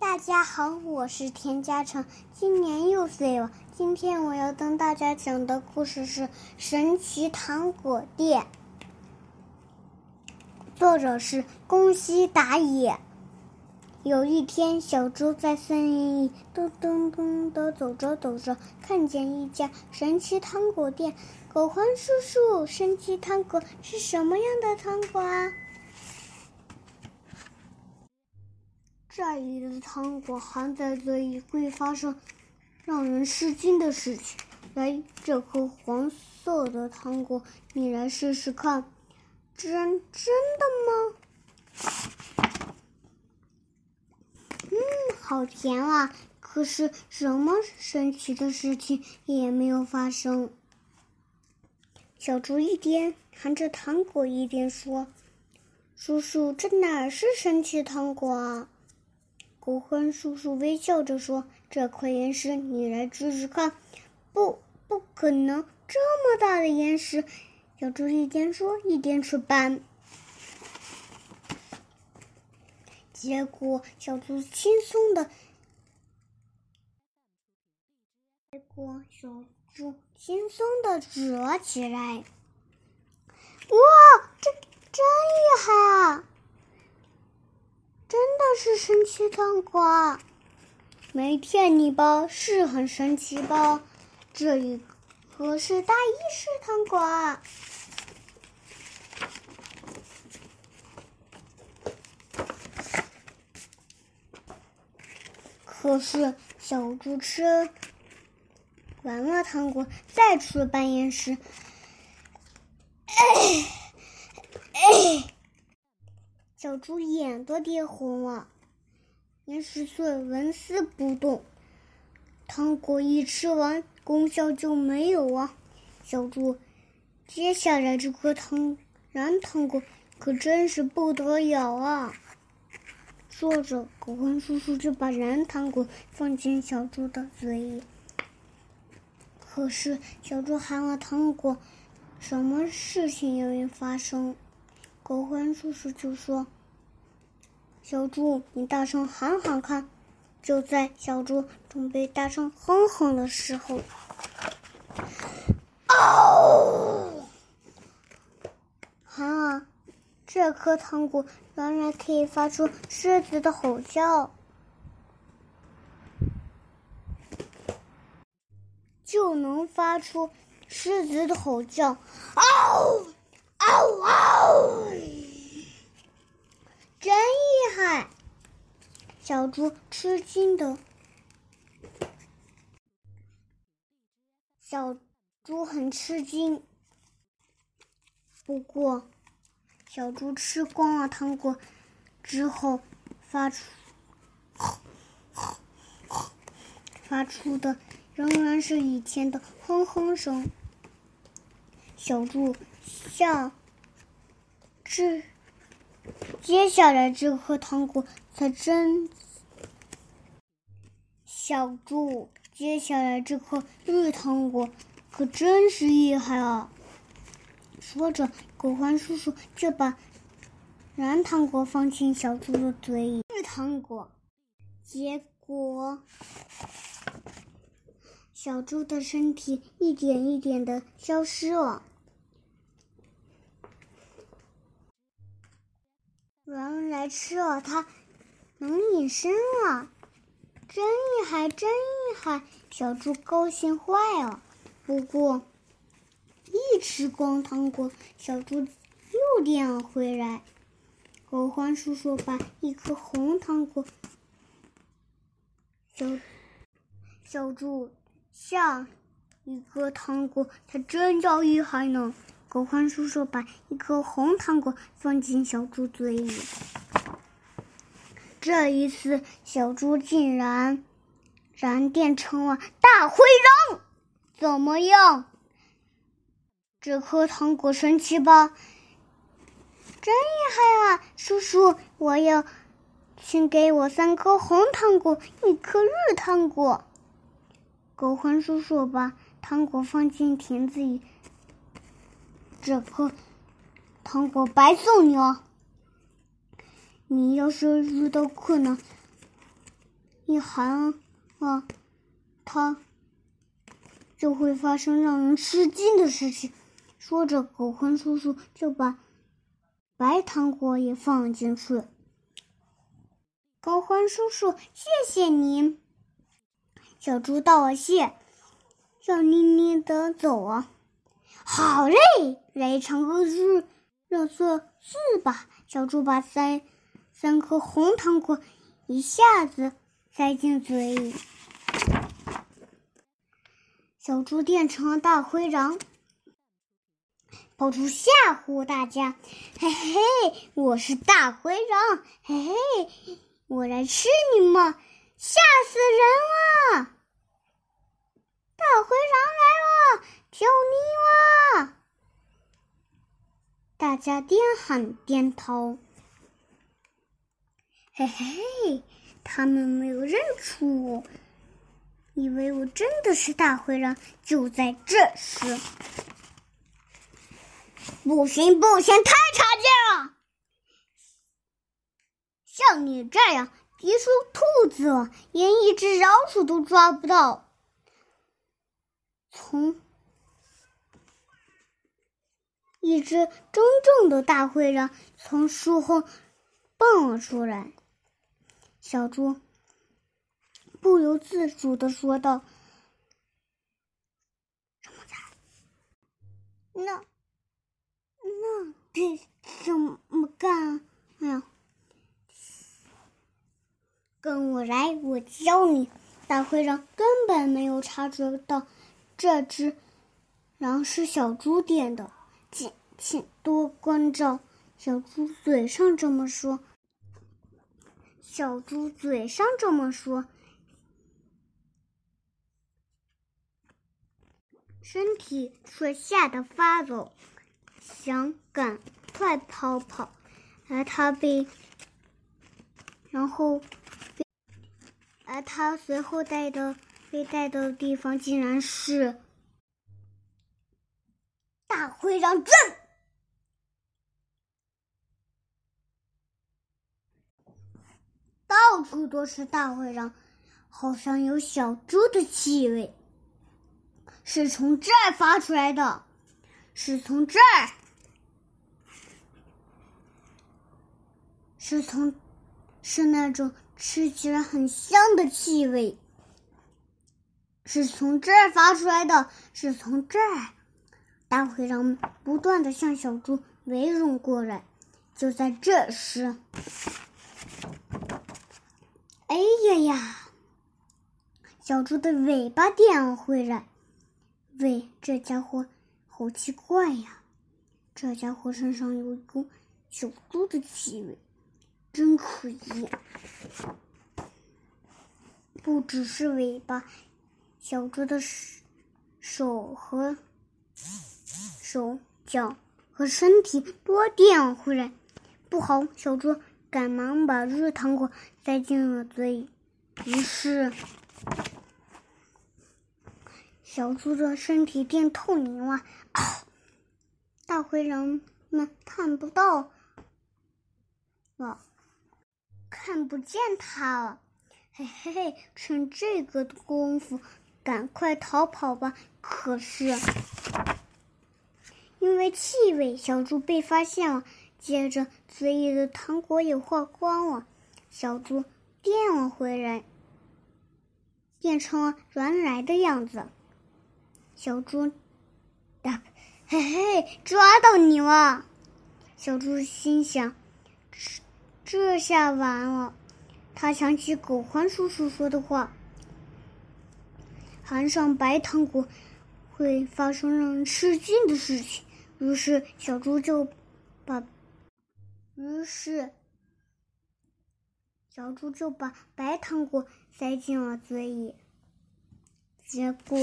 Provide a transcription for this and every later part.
大家好，我是田嘉诚，今年六岁了。今天我要跟大家讲的故事是《神奇糖果店》，作者是宫西达也。有一天，小猪在森林里咚咚咚的走着走着，看见一家神奇糖果店。狗獾叔叔，神奇糖果是什么样的糖果啊？这里的糖果含在嘴里会发生让人吃惊的事情。来，这颗黄色的糖果，你来试试看，真真的吗？嗯，好甜啊！可是什么神奇的事情也没有发生。小猪一边含着糖果，一边说：“叔叔，这哪是神奇糖果啊？”狗獾叔叔微笑着说：“这块岩石，你来试试看。”“不，不可能！这么大的岩石！”小猪一边说一边去搬。结果，小猪轻松的，结果小猪轻松的折了起来。哇，这真厉害啊！真的是神奇糖果，没骗你吧？是很神奇吧？这一颗是大意式糖果，可是小猪吃完了糖果，再去扮演时，哎哎。小猪眼都跌红了，岩石碎纹丝不动。糖果一吃完，功效就没有啊！小猪，接下来这颗糖燃糖果可真是不得了啊！说着，狗獾叔叔就把燃糖果放进小猪的嘴里。可是，小猪含了糖果，什么事情也没发生。狗獾叔叔就说：“小猪，你大声喊喊看！”就在小猪准备大声哼哼的时候，嗷！啊，这颗糖果原来可以发出狮子的吼叫，就能发出狮子的吼叫，嗷！嗷嗷！真厉害！小猪吃惊的，小猪很吃惊。不过，小猪吃光了糖果之后，发出 发出的仍然是以前的哼哼声。小猪像。这接下来这颗糖果才真，小猪，接下来这颗绿糖果可真是厉害啊！说着，狗獾叔叔就把蓝糖果放进小猪的嘴里。绿糖果，结果小猪的身体一点一点的消失了。原来吃了它能隐身啊！真厉害，真厉害！小猪高兴坏了。不过，一吃光糖果，小猪又变了回来。狗獾叔叔把一颗红糖果，小小猪下一颗糖果，它真叫厉害呢。狗獾叔叔把一颗红糖果放进小猪嘴里，这一次小猪竟然燃变成了大灰狼。怎么样？这颗糖果神奇吧？真厉害啊！叔叔，我要，请给我三颗红糖果，一颗绿糖果。狗獾叔叔把糖果放进瓶子里。这颗糖果白送你哦！你要是遇到困难，一喊啊，它就会发生让人吃惊的事情。说着，狗獾叔叔就把白糖果也放进去。狗獾叔叔，谢谢您。小猪道了谢，笑眯眯的走啊。好嘞，来唱个日热色四吧。小猪把三三颗红糖果一下子塞进嘴里。小猪变成了大灰狼，跑出吓唬大家。嘿嘿，我是大灰狼，嘿嘿，我来吃你们，吓死人了！大灰狼来了，救命啊！大家边喊边逃。嘿嘿，他们没有认出我。以为我真的是大灰狼，就在这时，不行不行，太差劲了！像你这样别说兔子了，连一只老鼠都抓不到。从一只真正的大灰狼从树后蹦了出来，小猪。不由自主的说道：“什么菜？那那得怎么干？哎呀，跟我来，我教你。”大灰狼根本没有察觉到这只狼是小猪点的，请请多关照。小猪嘴上这么说，小猪嘴上这么说。身体却吓得发抖，想赶快逃跑，而他被，然后，而他随后带的被带到的地方竟然是大灰狼镇，到处都是大灰狼，好像有小猪的气味。是从这儿发出来的，是从这儿，是从，是那种吃起来很香的气味。是从这儿发出来的，是从这儿，大灰狼不断的向小猪围拢过来。就在这时，哎呀呀，小猪的尾巴电回来。喂，这家伙好奇怪呀！这家伙身上有一股小猪的气味，真可疑。不只是尾巴，小猪的手、和手脚和身体都电回来。不好！小猪赶忙把热糖果塞进了嘴里，于是。小猪的身体变透明了，大灰狼们看不到了，看不见它了。嘿嘿嘿，趁这个功夫，赶快逃跑吧！可是因为气味，小猪被发现了，接着嘴里的糖果也化光了，小猪变了回来，变成了原来的样子。小猪，嘿嘿，抓到你了！小猪心想：这这下完了。他想起狗獾叔叔说的话：含上白糖果会发生让人吃惊的事情。于是，小猪就把，于是，小猪就把白糖果塞进了嘴里。结果。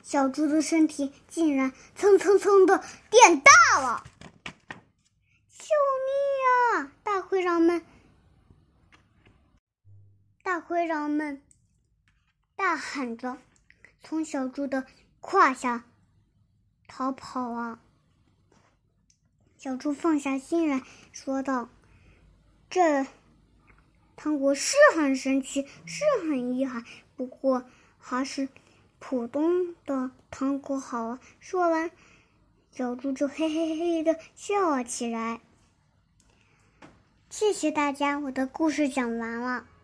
小猪的身体竟然蹭蹭蹭的变大了！救命啊！大灰狼们，大灰狼们大喊着，从小猪的胯下逃跑啊！小猪放下心来说道：“这糖果是很神奇，是很厉害，不过还是普通的糖果好啊。”说完，小猪就嘿嘿嘿的笑了起来。谢谢大家，我的故事讲完了。